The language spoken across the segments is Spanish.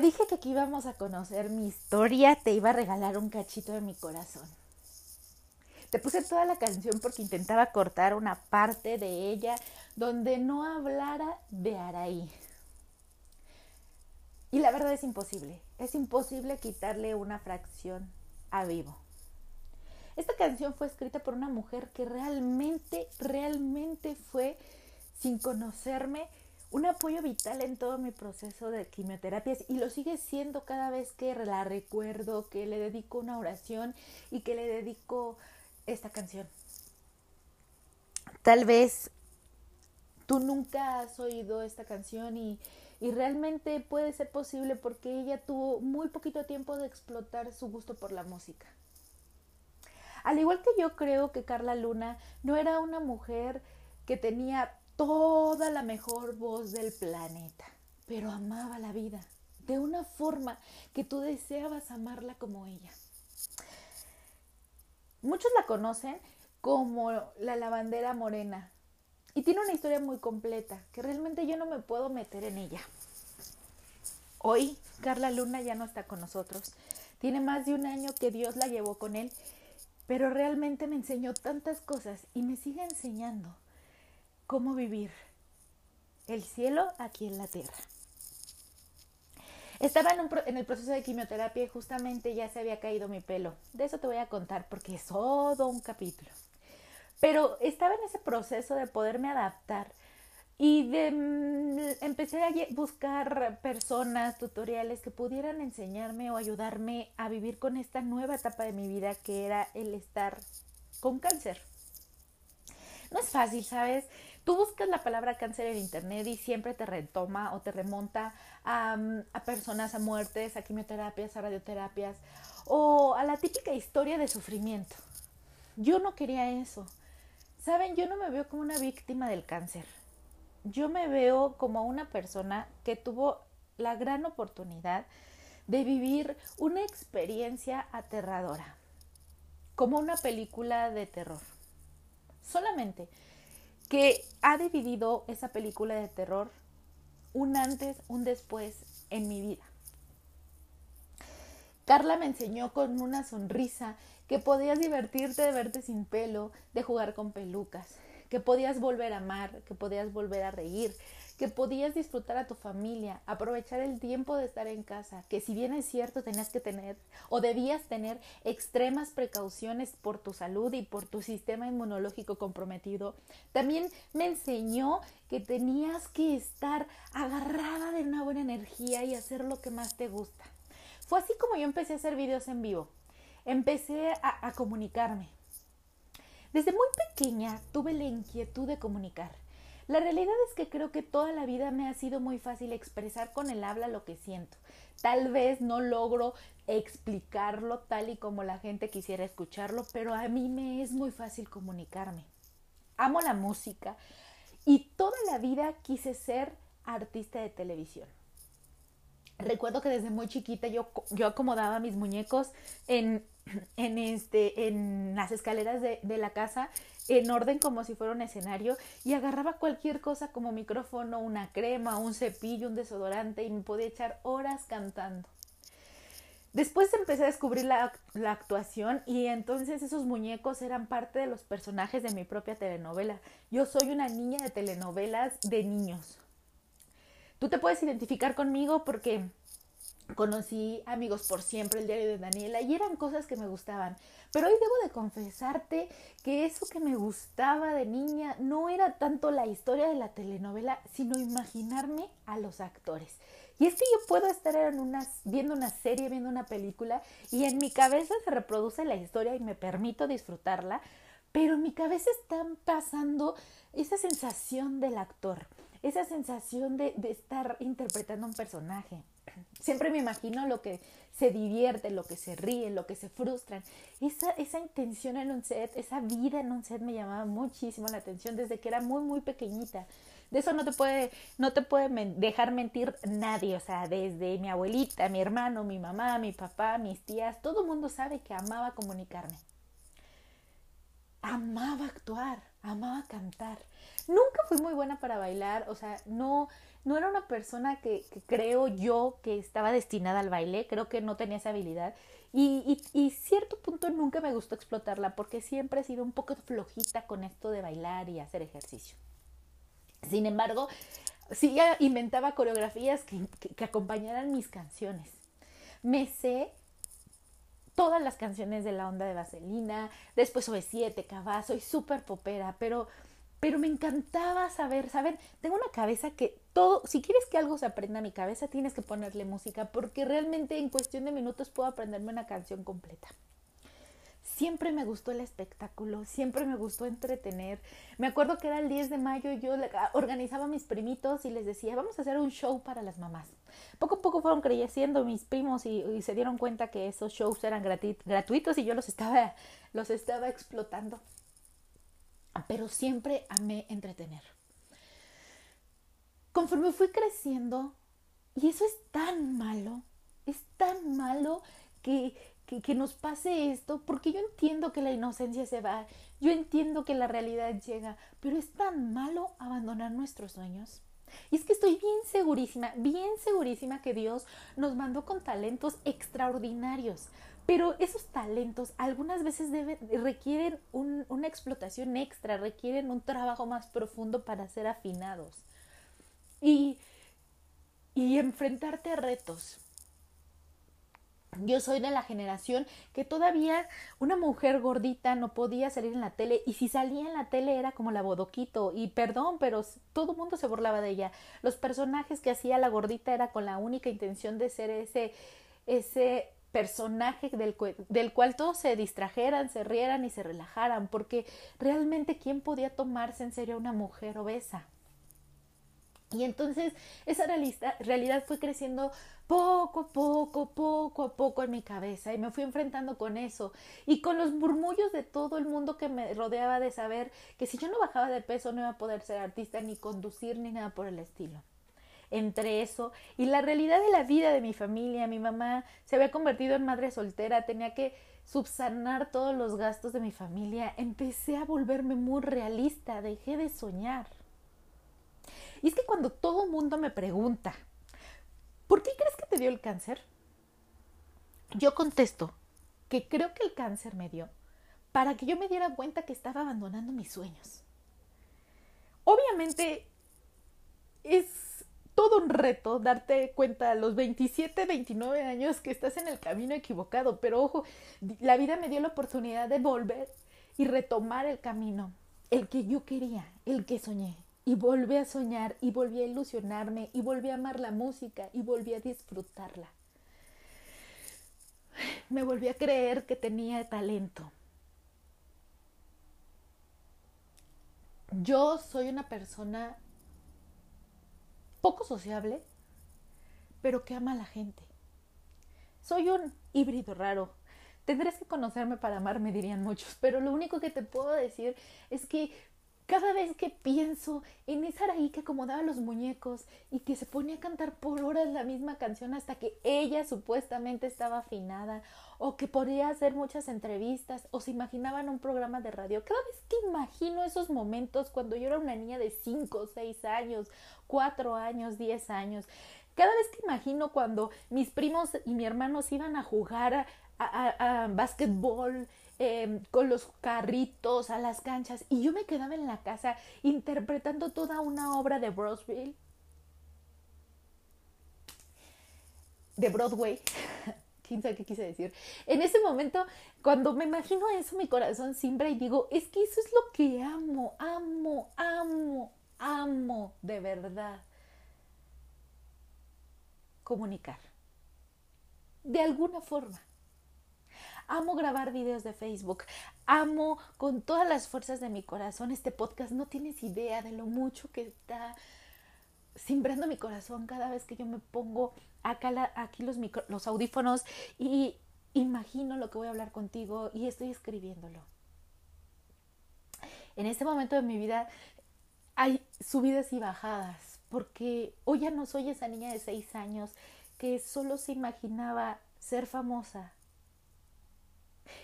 Dije que aquí íbamos a conocer mi historia, te iba a regalar un cachito de mi corazón. Te puse toda la canción porque intentaba cortar una parte de ella donde no hablara de Araí. Y la verdad es imposible, es imposible quitarle una fracción a vivo. Esta canción fue escrita por una mujer que realmente, realmente fue, sin conocerme, un apoyo vital en todo mi proceso de quimioterapias y lo sigue siendo cada vez que la recuerdo, que le dedico una oración y que le dedico esta canción. Tal vez tú nunca has oído esta canción y, y realmente puede ser posible porque ella tuvo muy poquito tiempo de explotar su gusto por la música. Al igual que yo creo que Carla Luna no era una mujer que tenía toda la mejor voz del planeta, pero amaba la vida de una forma que tú deseabas amarla como ella. Muchos la conocen como la lavandera morena y tiene una historia muy completa que realmente yo no me puedo meter en ella. Hoy Carla Luna ya no está con nosotros. Tiene más de un año que Dios la llevó con él, pero realmente me enseñó tantas cosas y me sigue enseñando cómo vivir el cielo aquí en la tierra. Estaba en, el proceso de quimioterapia y justamente ya se había caído mi pelo. De eso te voy a contar porque es todo un capítulo. Pero estaba en ese proceso de poderme adaptar y de, mm, empecé a buscar personas, tutoriales que pudieran enseñarme o ayudarme a vivir con esta nueva etapa de mi vida que era el estar con cáncer. No es fácil, ¿sabes? Tú buscas la palabra cáncer en internet y siempre te retoma o te remonta a, a, personas, a muertes, a quimioterapias, a radioterapias o a la típica historia de sufrimiento. Yo no quería eso. Saben, yo no me veo como una víctima del cáncer. Yo me veo como una persona que tuvo la gran oportunidad de vivir una experiencia aterradora, como una película de terror. Solamente que ha dividido esa película de terror un antes, un después en mi vida. Carla me enseñó con una sonrisa que podías divertirte de verte sin pelo, de jugar con pelucas, que podías volver a amar, que podías volver a reír, que podías disfrutar a tu familia, aprovechar el tiempo de estar en casa, que si bien es cierto tenías que tener o debías tener extremas precauciones por tu salud y por tu sistema inmunológico comprometido, también me enseñó que tenías que estar agarrada de una buena energía y hacer lo que más te gusta. Fue así como yo empecé a hacer videos en vivo. Empecé a, a comunicarme. Desde muy pequeña tuve la inquietud de comunicar la realidad es que creo que toda la vida me ha sido muy fácil expresar con el habla lo que siento. Tal vez no logro explicarlo tal y como la gente quisiera escucharlo, pero a mí me es muy fácil comunicarme. Amo la música y toda la vida quise ser artista de televisión. Recuerdo que desde muy chiquita yo, yo acomodaba mis muñecos en, en, este, en las escaleras de, la casa en orden como si fuera un escenario y agarraba cualquier cosa como micrófono, una crema, un cepillo, un desodorante y me podía echar horas cantando. Después empecé a descubrir la, la, actuación y entonces esos muñecos eran parte de los personajes de mi propia telenovela. Yo soy una niña de telenovelas de niños. Tú te puedes identificar conmigo porque conocí amigos por siempre, el diario de Daniela, y eran cosas que me gustaban. Pero hoy debo de confesarte que eso que me gustaba de niña no era tanto la historia de la telenovela, sino imaginarme a los actores. Y es que yo puedo estar en una, viendo una serie, viendo una película, y en mi cabeza se reproduce la historia y me permito disfrutarla, pero en mi cabeza está pasando esa sensación del actor, esa sensación de, estar interpretando un personaje. Siempre me imagino lo que se divierte, lo que se ríe, lo que se frustran. Esa, esa intención en un set, esa vida en un set me llamaba muchísimo la atención desde que era muy, muy pequeñita. De eso no te puede, no te puede dejar mentir nadie, o sea, desde mi abuelita, mi hermano, mi mamá, mi papá, mis tías, todo el mundo sabe que amaba comunicarme. Amaba actuar, amaba cantar. Nunca fui muy buena para bailar, o sea, no, no era una persona que, creo yo que estaba destinada al baile, creo que no tenía esa habilidad. Y, y, cierto punto nunca me gustó explotarla porque siempre he sido un poco flojita con esto de bailar y hacer ejercicio. Sin embargo, sí inventaba coreografías que, que acompañaran mis canciones. Me sé todas las canciones de la onda de Vaselina, después OV7, Cava, soy súper popera, pero, pero me encantaba saber, saber, tengo una cabeza que todo, si quieres que algo se aprenda a mi cabeza, tienes que ponerle música, porque realmente en cuestión de minutos puedo aprenderme una canción completa siempre me gustó el espectáculo, siempre me gustó entretener. Me acuerdo que era el 10 de mayo y yo organizaba a mis primitos y les decía, vamos a hacer un show para las mamás. Poco a poco fueron creciendo mis primos y, se dieron cuenta que esos shows eran gratuitos y yo los estaba, los estaba explotando. Pero siempre amé entretener. Conforme fui creciendo, y eso es tan malo, es tan malo que, que, nos pase esto, porque yo entiendo que la inocencia se va, yo entiendo que la realidad llega, pero es tan malo abandonar nuestros sueños. Y es que estoy bien segurísima, bien segurísima que Dios nos mandó con talentos extraordinarios, pero esos talentos algunas veces requieren una explotación extra, requieren un trabajo más profundo para ser afinados. Y, y enfrentarte a retos, yo soy de la generación que todavía una mujer gordita no podía salir en la tele y si salía en la tele era como la bodoquito y perdón, pero todo el mundo se burlaba de ella. Los personajes que hacía la gordita era con la única intención de ser ese ese personaje del, del cual todos se distrajeran, se rieran y se relajaran, porque realmente quién podía tomarse en serio a una mujer obesa. Y entonces esa realidad fue creciendo poco a poco, poco a poco en mi cabeza y me fui enfrentando con eso y con los murmullos de todo el mundo que me rodeaba de saber que si yo no bajaba de peso no iba a poder ser artista ni conducir ni nada por el estilo. Entre eso y la realidad de la vida de mi familia, mi mamá se había convertido en madre soltera, tenía que subsanar todos los gastos de mi familia, empecé a volverme muy realista, dejé de soñar. Y es que cuando todo el mundo me pregunta, ¿por qué crees que te dio el cáncer? Yo contesto que creo que el cáncer me dio para que yo me diera cuenta que estaba abandonando mis sueños. Obviamente es todo un reto darte cuenta a los 27, 29 años que estás en el camino equivocado, pero ojo, la vida me dio la oportunidad de volver y retomar el camino, el que yo quería, el que soñé y volví a soñar y volví a ilusionarme y volví a amar la música y volví a disfrutarla. Me volví a creer que tenía talento. Yo soy una persona poco sociable, pero que ama a la gente. Soy un híbrido raro. Tendrás que conocerme para amarme, dirían muchos, pero lo único que te puedo decir es que cada vez que pienso en esa Araí que acomodaba los muñecos y que se ponía a cantar por horas la misma canción hasta que ella supuestamente estaba afinada, o que podía hacer muchas entrevistas, o se imaginaba en un programa de radio, cada vez que imagino esos momentos cuando yo era una niña de 5, 6 años, 4 años, 10 años, cada vez que imagino cuando mis primos y mi hermano iban a jugar a, a, a básquetbol, Em, con los carritos a las canchas y yo me quedaba en la casa interpretando toda una obra de Broadway. De Broadway. quién sabe qué quise decir. En ese momento, cuando me imagino eso, mi corazón simbra y digo, es que eso es lo que amo, amo, amo, amo de verdad. Comunicar. De alguna forma. Amo grabar videos de Facebook. Amo con todas las fuerzas de mi corazón este podcast. No tienes idea de lo mucho que está simbrando mi corazón cada vez que yo me pongo acá aquí los, los audífonos y imagino lo que voy a hablar contigo y estoy escribiéndolo. En este momento de mi vida hay subidas y bajadas porque hoy ya no soy esa niña de seis años que solo se imaginaba ser famosa,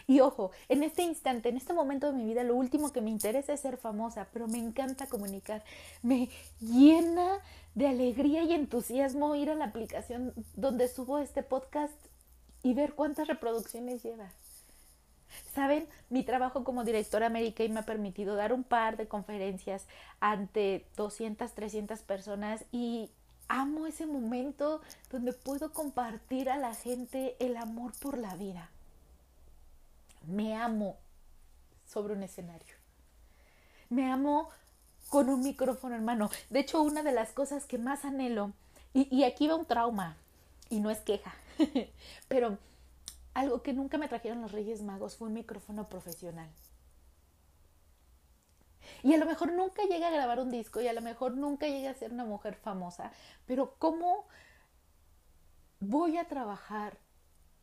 Y ojo, en este instante, en este momento de mi vida, lo último que me interesa es ser famosa, pero me encanta comunicar. Me llena de alegría y entusiasmo ir a la aplicación donde subo este podcast y ver cuántas reproducciones lleva. Saben, mi trabajo como directora América me ha permitido dar un par de conferencias ante 200, 300 personas y amo ese momento donde puedo compartir a la gente el amor por la vida me amo sobre un escenario. Me amo con un micrófono en mano. De hecho, una de las cosas que más anhelo, y, aquí va un trauma, y no es queja, pero algo que nunca me trajeron los Reyes Magos fue un micrófono profesional. Y a lo mejor nunca llegue a grabar un disco y a lo mejor nunca llegue a ser una mujer famosa, pero ¿cómo voy a trabajar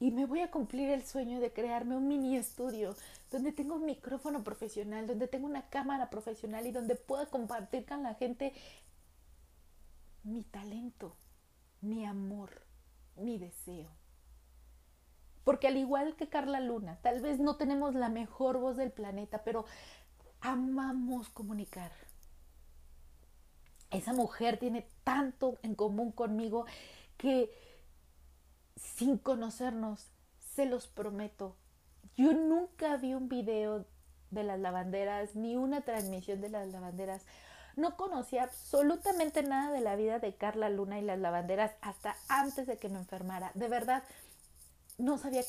y me voy a cumplir el sueño de crearme un mini estudio donde tengo un micrófono profesional, donde tengo una cámara profesional y donde pueda compartir con la gente mi talento, mi amor, mi deseo. Porque al igual que Carla Luna, tal vez no tenemos la mejor voz del planeta, pero amamos comunicar. Esa mujer tiene tanto en común conmigo que sin conocernos, se los prometo. Yo nunca vi un video de las lavanderas ni una transmisión de las lavanderas. No conocía absolutamente nada de la vida de Carla Luna y las lavanderas hasta antes de que me enfermara. De verdad, no sabía,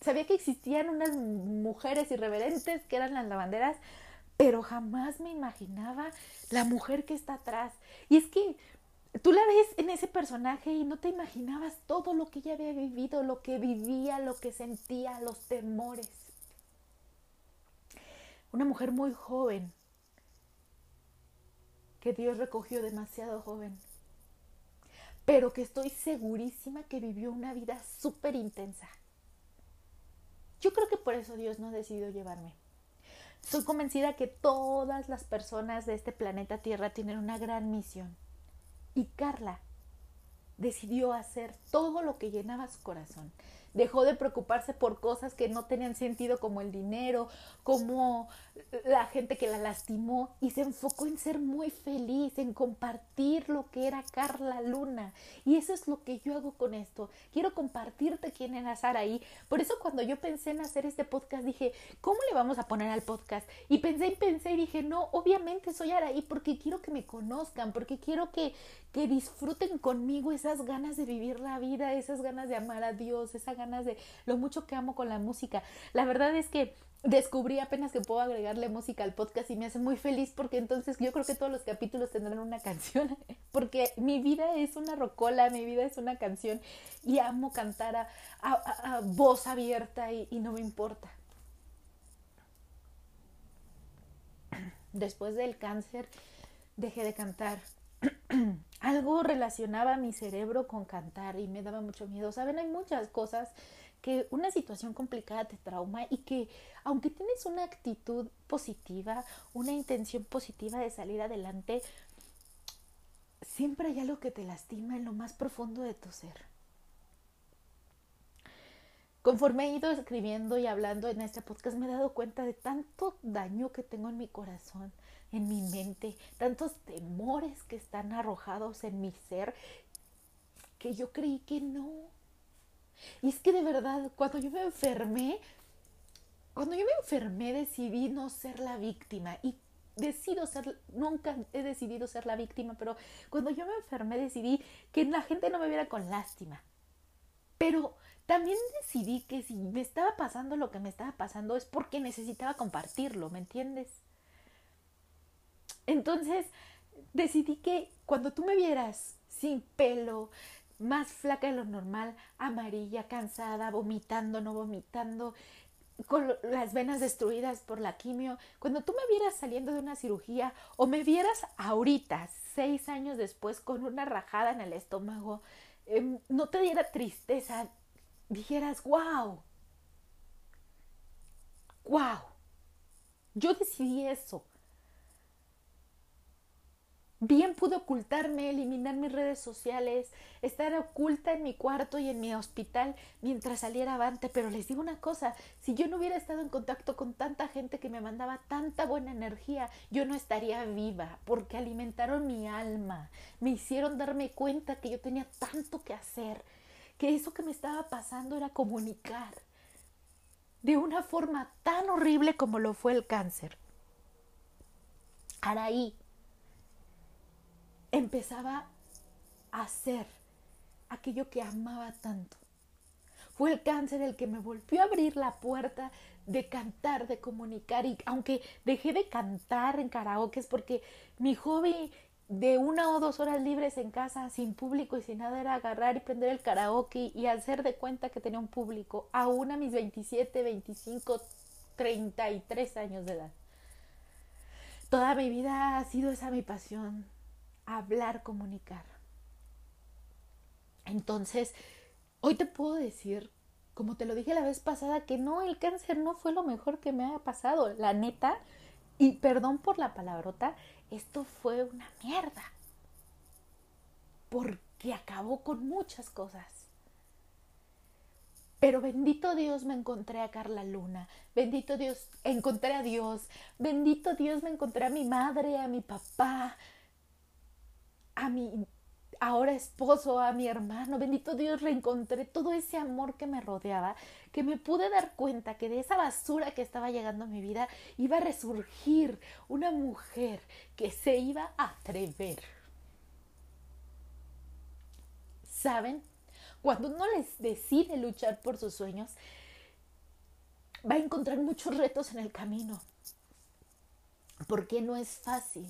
sabía que existían unas mujeres irreverentes que eran las lavanderas, pero jamás me imaginaba la mujer que está atrás. Y es que tú la ves en ese personaje y no te imaginabas todo lo que ella había vivido, lo que vivía, lo que sentía, los temores. Una mujer muy joven, que Dios recogió demasiado joven, pero que estoy segurísima que vivió una vida súper intensa. Yo creo que por eso Dios no decidió llevarme. Soy convencida que todas las personas de este planeta Tierra tienen una gran misión y Carla decidió hacer todo lo que llenaba su corazón. Dejó de preocuparse por cosas que no tenían sentido como el dinero, como la gente que la lastimó y se enfocó en ser muy feliz, en compartir lo que era Carla Luna. Y eso es lo que yo hago con esto. Quiero compartirte quién era Saraí. Por eso cuando yo pensé en hacer este podcast dije, ¿cómo le vamos a poner al podcast? Y pensé y pensé y dije, no, obviamente soy Araí porque quiero que me conozcan, porque quiero que, que disfruten conmigo esas ganas de vivir la vida, esas ganas de amar a Dios, esas ganas de lo mucho que amo con la música. La verdad es que descubrí apenas que puedo agregarle música al podcast y me hace muy feliz porque entonces yo creo que todos los capítulos tendrán una canción porque mi vida es una rocola, mi vida es una canción y amo cantar a, voz abierta y, y no me importa. Después del cáncer dejé de cantar. Algo relacionaba mi cerebro con cantar y me daba mucho miedo. Saben, hay muchas cosas que una situación complicada te trauma y que aunque tienes una actitud positiva, una intención positiva de salir adelante, siempre hay algo que te lastima en lo más profundo de tu ser. Conforme he ido escribiendo y hablando en este podcast, me he dado cuenta de tanto daño que tengo en mi corazón, en mi mente, tantos temores que están arrojados en mi ser, que yo creí que no, y es que de verdad, cuando yo me enfermé, cuando yo me enfermé decidí no ser la víctima y decido ser, nunca he decidido ser la víctima, pero cuando yo me enfermé decidí que la gente no me viera con lástima. Pero también decidí que si me estaba pasando lo que me estaba pasando es porque necesitaba compartirlo, ¿me entiendes? Entonces decidí que cuando tú me vieras sin pelo, más flaca de lo normal, amarilla, cansada, vomitando, no vomitando, con las venas destruidas por la quimio, cuando tú me vieras saliendo de una cirugía o me vieras ahorita, seis años después, con una rajada en el estómago, em, no te diera tristeza, dijeras, wow, wow, yo decidí eso. Bien pude ocultarme, eliminar mis redes sociales, estar oculta en mi cuarto y en mi hospital mientras saliera avante, pero les digo una cosa, si yo no hubiera estado en contacto con tanta gente que me mandaba tanta buena energía, yo no estaría viva, porque alimentaron mi alma, me hicieron darme cuenta que yo tenía tanto que hacer, que eso que me estaba pasando era comunicar de una forma tan horrible como lo fue el cáncer. Araí empezaba a hacer aquello que amaba tanto. Fue el cáncer el que me volvió a abrir la puerta de cantar, de comunicar. Y aunque dejé de cantar en karaoke, es porque mi hobby de una o dos horas libres en casa, sin público y sin nada, era agarrar y prender el karaoke y hacer de cuenta que tenía un público, aún a mis 27, 25, 33 años de edad. Toda mi vida ha sido esa mi pasión, hablar, comunicar. Entonces, hoy te puedo decir, como te lo dije la vez pasada, que no, el cáncer no fue lo mejor que me ha pasado. La neta, y perdón por la palabrota, esto fue una mierda. Porque acabó con muchas cosas. Pero bendito Dios me encontré a Carla Luna, bendito Dios encontré a Dios, bendito Dios me encontré a mi madre, a mi papá, a mi ahora esposo, a mi hermano, bendito Dios, reencontré todo ese amor que me rodeaba, que me pude dar cuenta que de esa basura que estaba llegando a mi vida iba a resurgir una mujer que se iba a atrever. ¿Saben? Cuando uno les decide luchar por sus sueños, va a encontrar muchos retos en el camino, porque no es fácil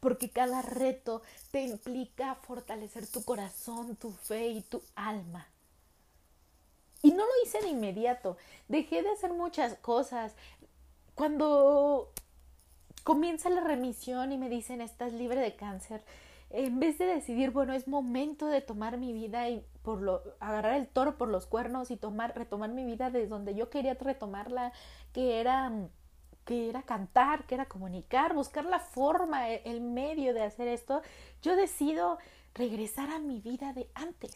porque cada reto te implica fortalecer tu corazón, tu fe y tu alma. Y no lo hice de inmediato, dejé de hacer muchas cosas. Cuando comienza la remisión y me dicen estás libre de cáncer, en vez de decidir, bueno, es momento de tomar mi vida y por lo, agarrar el toro por los cuernos y tomar, retomar mi vida desde donde yo quería retomarla, que era que era cantar, que era comunicar, buscar la forma, e, el medio de hacer esto, yo decido regresar a mi vida de antes.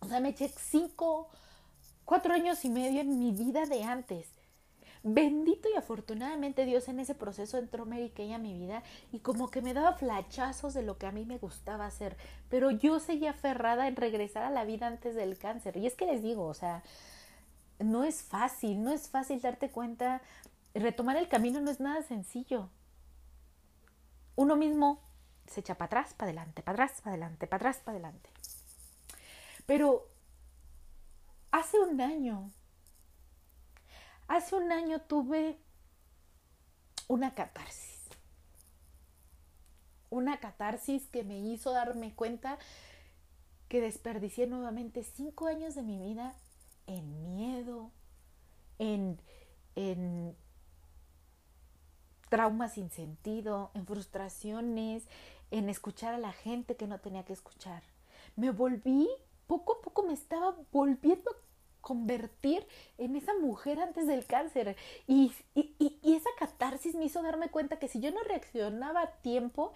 O sea, me eché cinco, cuatro años y medio en mi vida de antes. Bendito y afortunadamente Dios en ese proceso entró Mary Kay a mi vida y como que me daba flachazos de lo que a mí me gustaba hacer, pero yo seguía aferrada en regresar a la vida antes del cáncer. Y es que les digo, o sea, no es fácil, no es fácil darte cuenta retomar el camino no es nada sencillo. Uno mismo se echa para atrás, para adelante, para atrás, para adelante, para atrás, para adelante. Pero hace un año, hace un año tuve una catarsis. Una catarsis que me hizo darme cuenta que desperdicié nuevamente cinco años de mi vida en miedo, en, en traumas sin sentido, en frustraciones, en escuchar a la gente que no tenía que escuchar. Me volví, poco a poco me estaba volviendo a convertir en esa mujer antes del cáncer. Y, esa catarsis me hizo darme cuenta que si yo no reaccionaba a tiempo,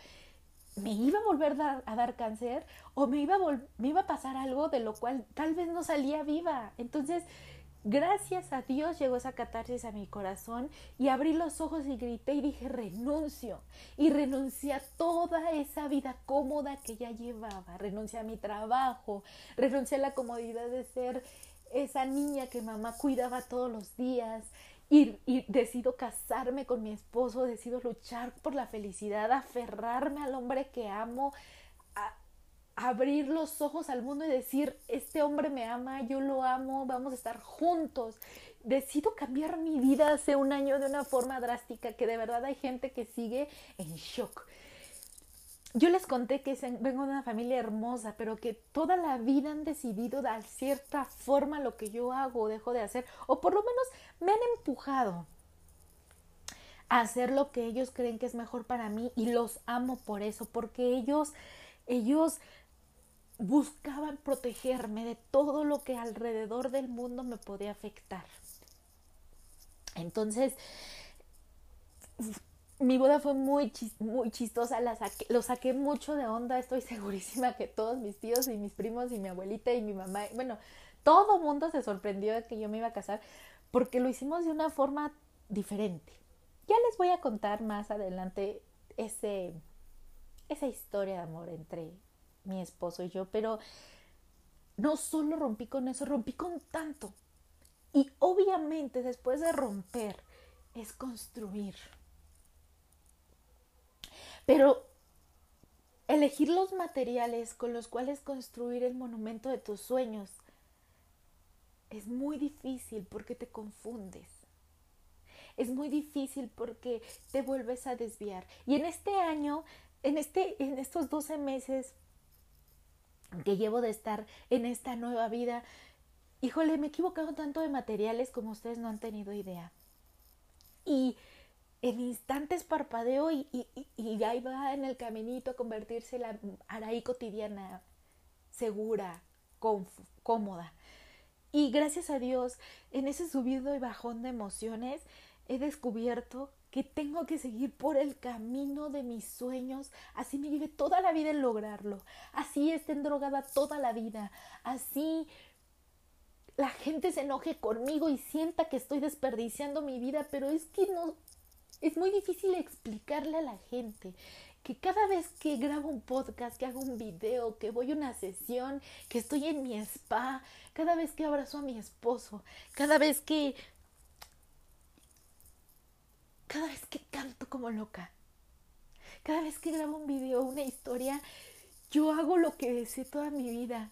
me iba a volver a dar cáncer o me iba, a me iba a pasar algo de lo cual tal vez no salía viva. Entonces, Gracias a Dios llegó esa catarsis a mi corazón y abrí los ojos y grité y dije renuncio. Y renuncié a toda esa vida cómoda que ya llevaba. Renuncié a mi trabajo, renuncié a la comodidad de ser esa niña que mamá cuidaba todos los días. Y, decido casarme con mi esposo, decido luchar por la felicidad, aferrarme al hombre que amo, abrir los ojos al mundo y decir, este hombre me ama, yo lo amo, vamos a estar juntos. Decido cambiar mi vida hace un año de una forma drástica que de verdad hay gente que sigue en shock. Yo les conté que vengo de una familia hermosa, pero que toda la vida han decidido dar cierta forma lo que yo hago o dejo de hacer, o por lo menos me han empujado a hacer lo que ellos creen que es mejor para mí y los amo por eso, porque ellos, ellos buscaban protegerme de todo lo que alrededor del mundo me podía afectar. Entonces, mi boda fue muy, muy chistosa, la saqué, lo saqué mucho de onda, estoy segurísima que todos mis tíos y mis primos y mi abuelita y mi mamá, bueno, todo mundo se sorprendió de que yo me iba a casar porque lo hicimos de una forma diferente. Ya les voy a contar más adelante ese, esa historia de amor entre mi esposo y yo, pero no solo rompí con eso, rompí con tanto. Y obviamente después de romper es construir. Pero elegir los materiales con los cuales construir el monumento de tus sueños es muy difícil porque te confundes. Es muy difícil porque te vuelves a desviar. Y en este año, en, este, en estos 12 meses que llevo de estar en esta nueva vida, híjole, me he equivocado tanto de materiales como ustedes no han tenido idea. Y en instantes parpadeo y, y, y, ahí va en el caminito a convertirse en la Araí cotidiana, segura, cómoda. Y gracias a Dios, en ese subido y bajón de emociones, he descubierto que tengo que seguir por el camino de mis sueños, así me lleve toda la vida en lograrlo, así esté drogada toda la vida, así la gente se enoje conmigo y sienta que estoy desperdiciando mi vida, pero es que no, es muy difícil explicarle a la gente que cada vez que grabo un podcast, que hago un video, que voy a una sesión, que estoy en mi spa, cada vez que abrazo a mi esposo, cada vez que... cada vez que canto como loca, cada vez que grabo un video, una historia, yo hago lo que deseo toda mi vida.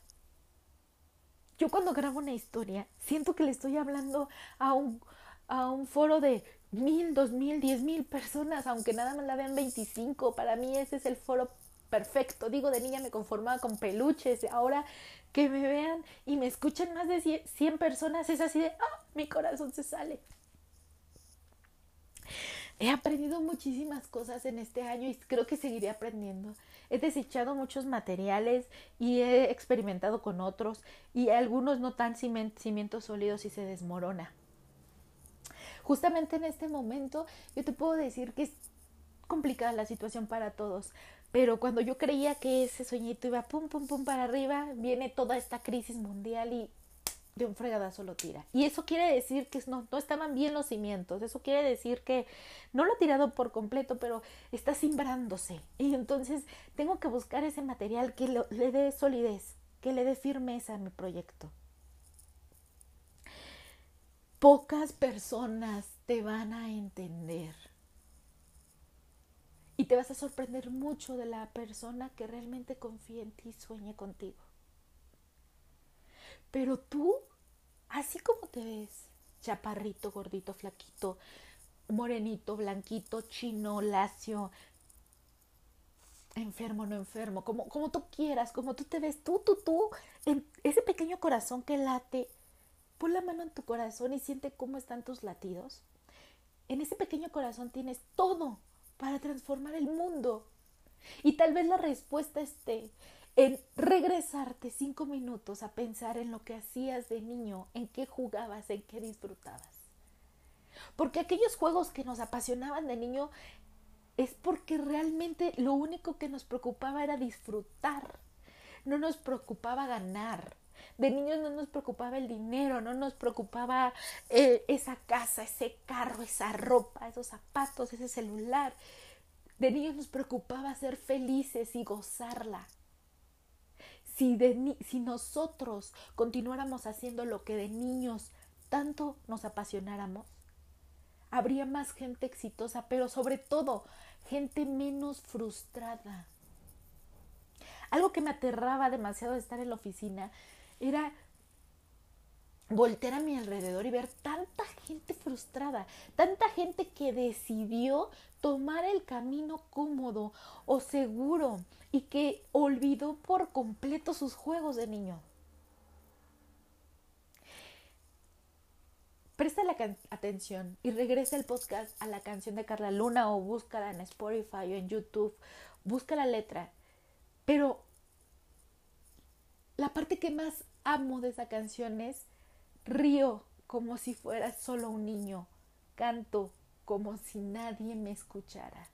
Yo cuando grabo una historia, siento que le estoy hablando a un, a un foro de mil, dos mil, diez mil personas, aunque nada más la vean 25, para mí ese es el foro perfecto. Digo, de niña me conformaba con peluches, ahora que me vean y me escuchan más de 100 personas, es así de, ¡ah! Mi corazón se sale. He aprendido muchísimas cosas en este año y creo que seguiré aprendiendo. He desechado muchos materiales y he experimentado con otros y algunos no tan cimientos sólidos y se desmorona justamente en este momento yo te puedo decir que es complicada la situación para todos, pero cuando yo creía que ese sueñito iba pum, pum, pum para arriba, viene toda esta crisis mundial y de un fregadazo lo tira. Y eso quiere decir que no, no estaban bien los cimientos, eso quiere decir que no lo ha tirado por completo, pero está simbrándose. Y entonces tengo que buscar ese material que le dé solidez, que le dé firmeza a mi proyecto pocas personas te van a entender. Y te vas a sorprender mucho de la persona que realmente confía en ti y sueñe contigo. Pero tú, así como te ves, chaparrito, gordito, flaquito, morenito, blanquito, chino, lacio, enfermo, no enfermo, como, como tú quieras, como tú te ves, tú, tú, tú, ese pequeño corazón que late Pon la mano en tu corazón y siente cómo están tus latidos. En ese pequeño corazón tienes todo para transformar el mundo. Y tal vez la respuesta esté en regresarte cinco minutos a pensar en lo que hacías de niño, en qué jugabas, en qué disfrutabas. Porque aquellos juegos que nos apasionaban de niño es porque realmente lo único que nos preocupaba era disfrutar. No nos preocupaba ganar, de niños no nos preocupaba el dinero, no nos preocupaba eh, esa casa, ese carro, esa ropa, esos zapatos, ese celular. De niños nos preocupaba ser felices y gozarla. Si, de, si nosotros continuáramos haciendo lo que de niños tanto nos apasionáramos, habría más gente exitosa, pero sobre todo gente menos frustrada. Algo que me aterraba demasiado de estar en la oficina era voltear a mi alrededor y ver tanta gente frustrada, tanta gente que decidió tomar el camino cómodo o seguro y que olvidó por completo sus juegos de niño. Presta la atención y regresa el podcast a la canción de Carla Luna o búscala en Spotify o en YouTube. Busca la letra. Pero la parte que más amo de esa canción es río como si fuera solo un niño, canto como si nadie me escuchara.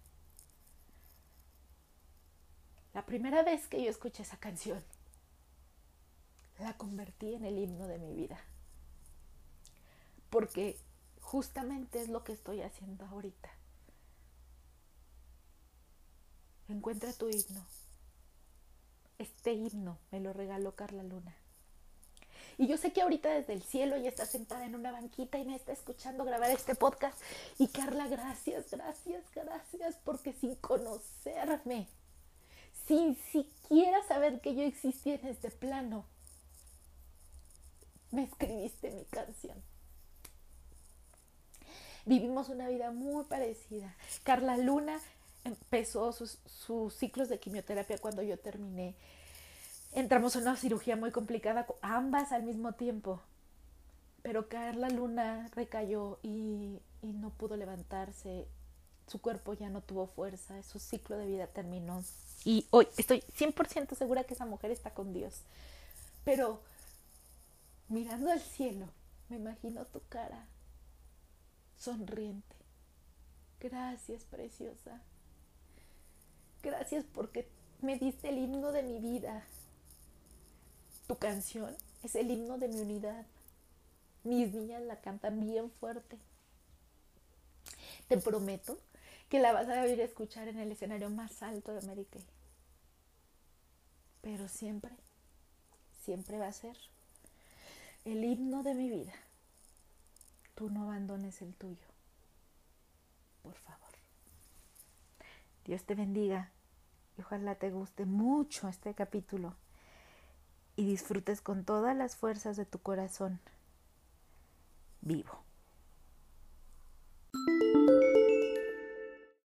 La primera vez que yo escuché esa canción, la convertí en el himno de mi vida. Porque justamente es lo que estoy haciendo ahorita. Encuentra tu himno. Este himno me lo regaló Carla Luna. Y yo sé que ahorita desde el cielo ella está sentada en una banquita y me está escuchando grabar este podcast. Y Carla, gracias, gracias, gracias, porque sin conocerme, sin siquiera saber que yo existía en este plano, me escribiste mi canción. Vivimos una vida muy parecida. Carla Luna empezó sus, sus ciclos de quimioterapia cuando yo terminé. Entramos en una cirugía muy complicada, ambas al mismo tiempo. Pero Carla Luna recayó y, y no pudo levantarse. Su cuerpo ya no tuvo fuerza, su ciclo de vida terminó. Y hoy estoy 100% segura que esa mujer está con Dios. Pero mirando al cielo, me imagino tu cara sonriente. Gracias, preciosa. Gracias porque me diste el himno de mi vida. Tu canción es el himno de mi unidad. Mis niñas la cantan bien fuerte. Te prometo que la vas a oír escuchar en el escenario más alto de América. Pero siempre, siempre va a ser el himno de mi vida. Tú no abandones el tuyo. Por favor. Dios te bendiga y ojalá te guste mucho este capítulo y disfrutes con todas las fuerzas de tu corazón vivo.